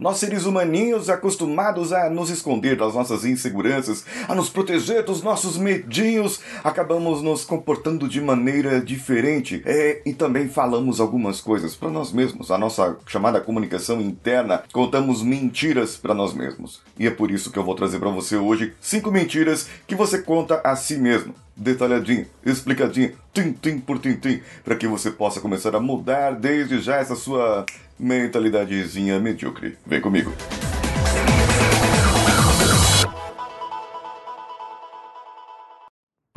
Nós seres humaninhos acostumados a nos esconder das nossas inseguranças, a nos proteger dos nossos medinhos, acabamos nos comportando de maneira diferente é, e também falamos algumas coisas para nós mesmos. A nossa chamada comunicação interna, contamos mentiras para nós mesmos. E é por isso que eu vou trazer para você hoje cinco mentiras que você conta a si mesmo detalhadinho, explicadinho, tim-tim por tim-tim, para que você possa começar a mudar desde já essa sua mentalidadezinha medíocre. Vem comigo.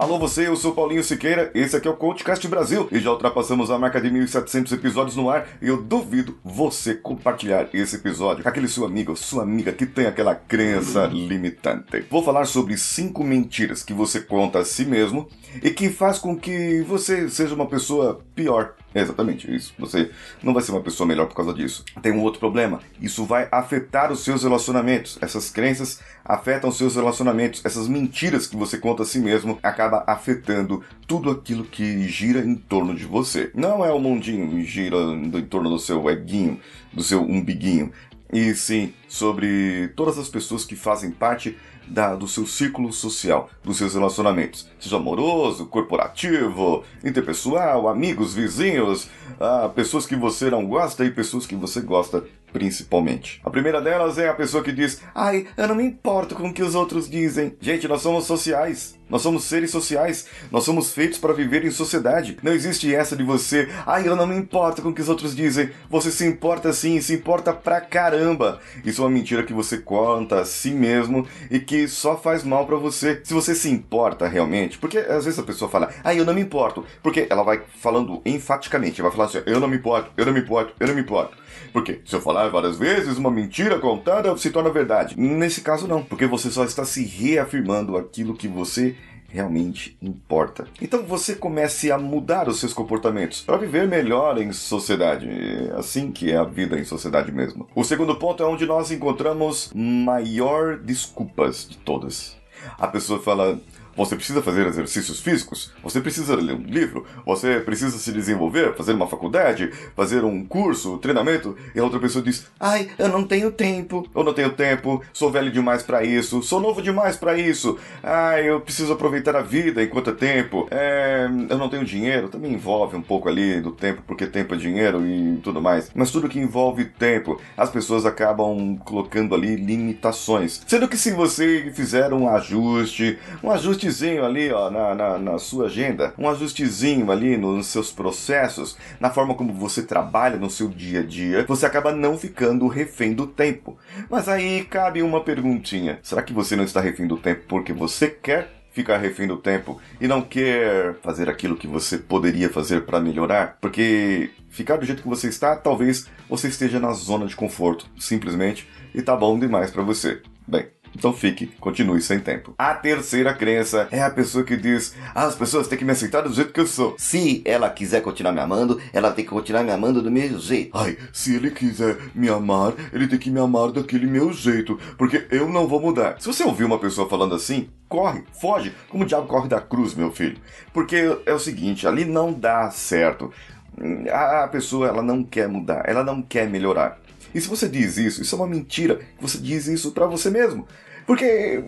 Alô você, eu sou Paulinho Siqueira, esse aqui é o Coachcast Brasil e já ultrapassamos a marca de 1.700 episódios no ar e eu duvido você compartilhar esse episódio com aquele seu amigo, sua amiga que tem aquela crença limitante. Vou falar sobre cinco mentiras que você conta a si mesmo e que faz com que você seja uma pessoa pior. É exatamente isso. Você não vai ser uma pessoa melhor por causa disso. Tem um outro problema. Isso vai afetar os seus relacionamentos. Essas crenças afetam os seus relacionamentos. Essas mentiras que você conta a si mesmo acaba afetando tudo aquilo que gira em torno de você. Não é o mundinho que gira em torno do seu eguinho, do seu umbiguinho. E sim sobre todas as pessoas que fazem parte da, do seu círculo social, dos seus relacionamentos, seja amoroso, corporativo, interpessoal, amigos, vizinhos, ah, pessoas que você não gosta e pessoas que você gosta principalmente. A primeira delas é a pessoa que diz: Ai, eu não me importo com o que os outros dizem. Gente, nós somos sociais. Nós somos seres sociais. Nós somos feitos para viver em sociedade. Não existe essa de você, ai, eu não me importo com o que os outros dizem. Você se importa sim, se importa pra caramba. Isso é uma mentira que você conta a si mesmo e que só faz mal para você. Se você se importa realmente, porque às vezes a pessoa fala, ai, eu não me importo. Porque ela vai falando enfaticamente, vai falar assim, eu não me importo, eu não me importo, eu não me importo. Porque se eu falar várias vezes, uma mentira contada se torna verdade. Nesse caso, não, porque você só está se reafirmando aquilo que você realmente importa. Então você comece a mudar os seus comportamentos para viver melhor em sociedade. É assim que é a vida em sociedade mesmo. O segundo ponto é onde nós encontramos maior desculpas de todas. A pessoa fala: você precisa fazer exercícios físicos, você precisa ler um livro, você precisa se desenvolver, fazer uma faculdade, fazer um curso, treinamento, e a outra pessoa diz: "Ai, eu não tenho tempo. Eu não tenho tempo, sou velho demais para isso, sou novo demais para isso. Ai, eu preciso aproveitar a vida enquanto é tempo. É, eu não tenho dinheiro, também envolve um pouco ali do tempo, porque tempo é dinheiro e tudo mais. Mas tudo que envolve tempo, as pessoas acabam colocando ali limitações. Sendo que se você fizer um ajuste, um ajuste ajustezinho ali ó, na, na, na sua agenda, um ajustezinho ali nos seus processos, na forma como você trabalha no seu dia a dia, você acaba não ficando refém do tempo. Mas aí cabe uma perguntinha: será que você não está refém do tempo porque você quer ficar refém do tempo e não quer fazer aquilo que você poderia fazer para melhorar, porque ficar do jeito que você está, talvez você esteja na zona de conforto, simplesmente, e tá bom demais para você. Bem, então fique, continue sem tempo. A terceira crença é a pessoa que diz: ah, as pessoas têm que me aceitar do jeito que eu sou. Se ela quiser continuar me amando, ela tem que continuar me amando do mesmo jeito. Ai, se ele quiser me amar, ele tem que me amar daquele meu jeito, porque eu não vou mudar. Se você ouvir uma pessoa falando assim, corre, foge, como o diabo corre da cruz, meu filho. Porque é o seguinte, ali não dá certo. A pessoa ela não quer mudar, ela não quer melhorar. E se você diz isso, isso é uma mentira. Você diz isso para você mesmo. Porque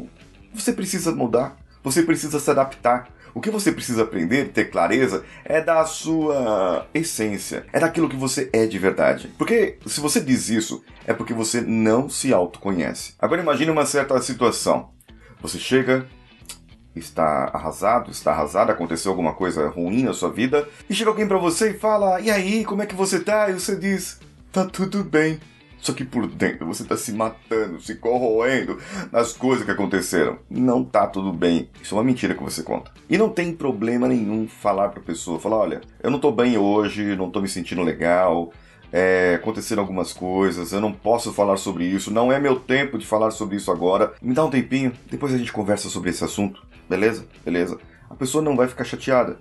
você precisa mudar, você precisa se adaptar. O que você precisa aprender, ter clareza, é da sua essência, é daquilo que você é de verdade. Porque se você diz isso, é porque você não se autoconhece. Agora imagine uma certa situação. Você chega, está arrasado, está arrasado, aconteceu alguma coisa ruim na sua vida, e chega alguém para você e fala: "E aí, como é que você tá?" E você diz: "Tá tudo bem." Só que por dentro você está se matando, se corroendo nas coisas que aconteceram. Não tá tudo bem. Isso é uma mentira que você conta. E não tem problema nenhum falar pra pessoa, falar, olha, eu não tô bem hoje, não tô me sentindo legal, é, aconteceram algumas coisas, eu não posso falar sobre isso, não é meu tempo de falar sobre isso agora. Me dá um tempinho, depois a gente conversa sobre esse assunto, beleza? Beleza. A pessoa não vai ficar chateada.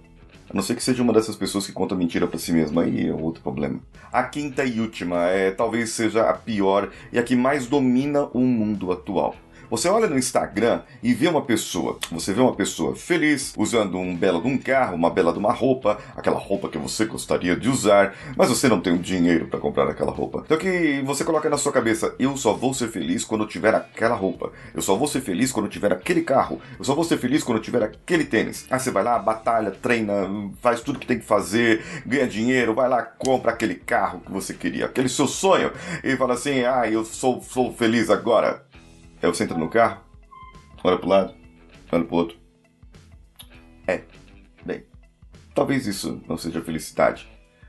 A não ser que seja uma dessas pessoas que conta mentira para si mesma, aí é outro problema. A quinta e última é talvez seja a pior e a que mais domina o mundo atual. Você olha no Instagram e vê uma pessoa, você vê uma pessoa feliz, usando um belo de um carro, uma bela de uma roupa, aquela roupa que você gostaria de usar, mas você não tem o dinheiro para comprar aquela roupa. Então que você coloca na sua cabeça, eu só vou ser feliz quando eu tiver aquela roupa. Eu só vou ser feliz quando eu tiver aquele carro. Eu só vou ser feliz quando eu tiver aquele tênis. Aí você vai lá, batalha, treina, faz tudo que tem que fazer, ganha dinheiro, vai lá, compra aquele carro que você queria, aquele seu sonho, e fala assim, ah, eu sou, sou feliz agora. Aí você entra no carro, olha pro lado, olha pro outro. É, bem, talvez isso não seja felicidade.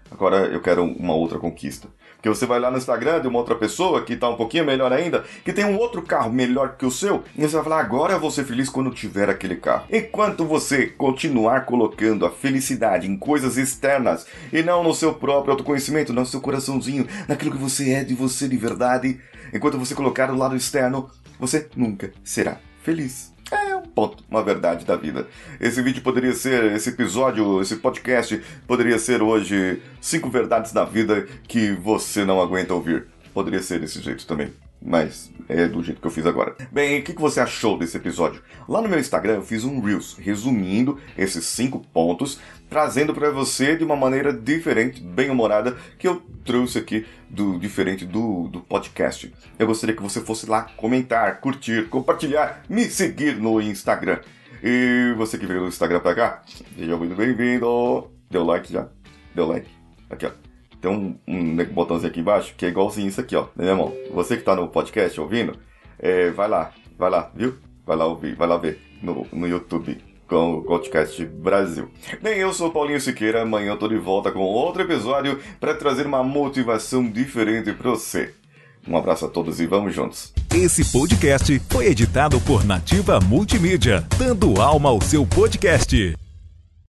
Agora eu quero uma outra conquista. Porque você vai lá no Instagram de uma outra pessoa que está um pouquinho melhor ainda, que tem um outro carro melhor que o seu, e você vai falar: agora eu vou ser feliz quando tiver aquele carro. Enquanto você continuar colocando a felicidade em coisas externas e não no seu próprio autoconhecimento, no seu coraçãozinho, naquilo que você é de você de verdade, enquanto você colocar o lado externo, você nunca será feliz. É um ponto, uma verdade da vida. Esse vídeo poderia ser, esse episódio, esse podcast poderia ser hoje cinco verdades da vida que você não aguenta ouvir. Poderia ser desse jeito também mas é do jeito que eu fiz agora. Bem, o que, você achou desse episódio? Lá no meu Instagram eu fiz um Reels resumindo esses cinco pontos, trazendo para você de uma maneira diferente, bem humorada, que eu trouxe aqui do diferente do, do podcast. Eu gostaria que você fosse lá comentar, curtir, compartilhar, me seguir no Instagram. E você que veio do Instagram pra cá, seja muito bem-vindo. Deu like já? Deu like? Aqui, ó tem um, um botãozinho aqui embaixo que é igualzinho isso aqui, ó. Meu irmão, você que tá no podcast ouvindo, é, vai lá, vai lá, viu? Vai lá ouvir, vai lá ver no, no YouTube com o podcast Brasil. Bem, eu sou Paulinho Siqueira, amanhã eu tô de volta com outro episódio para trazer uma motivação diferente para você. Um abraço a todos e vamos juntos. Esse podcast foi editado por Nativa Multimídia, dando alma ao seu podcast.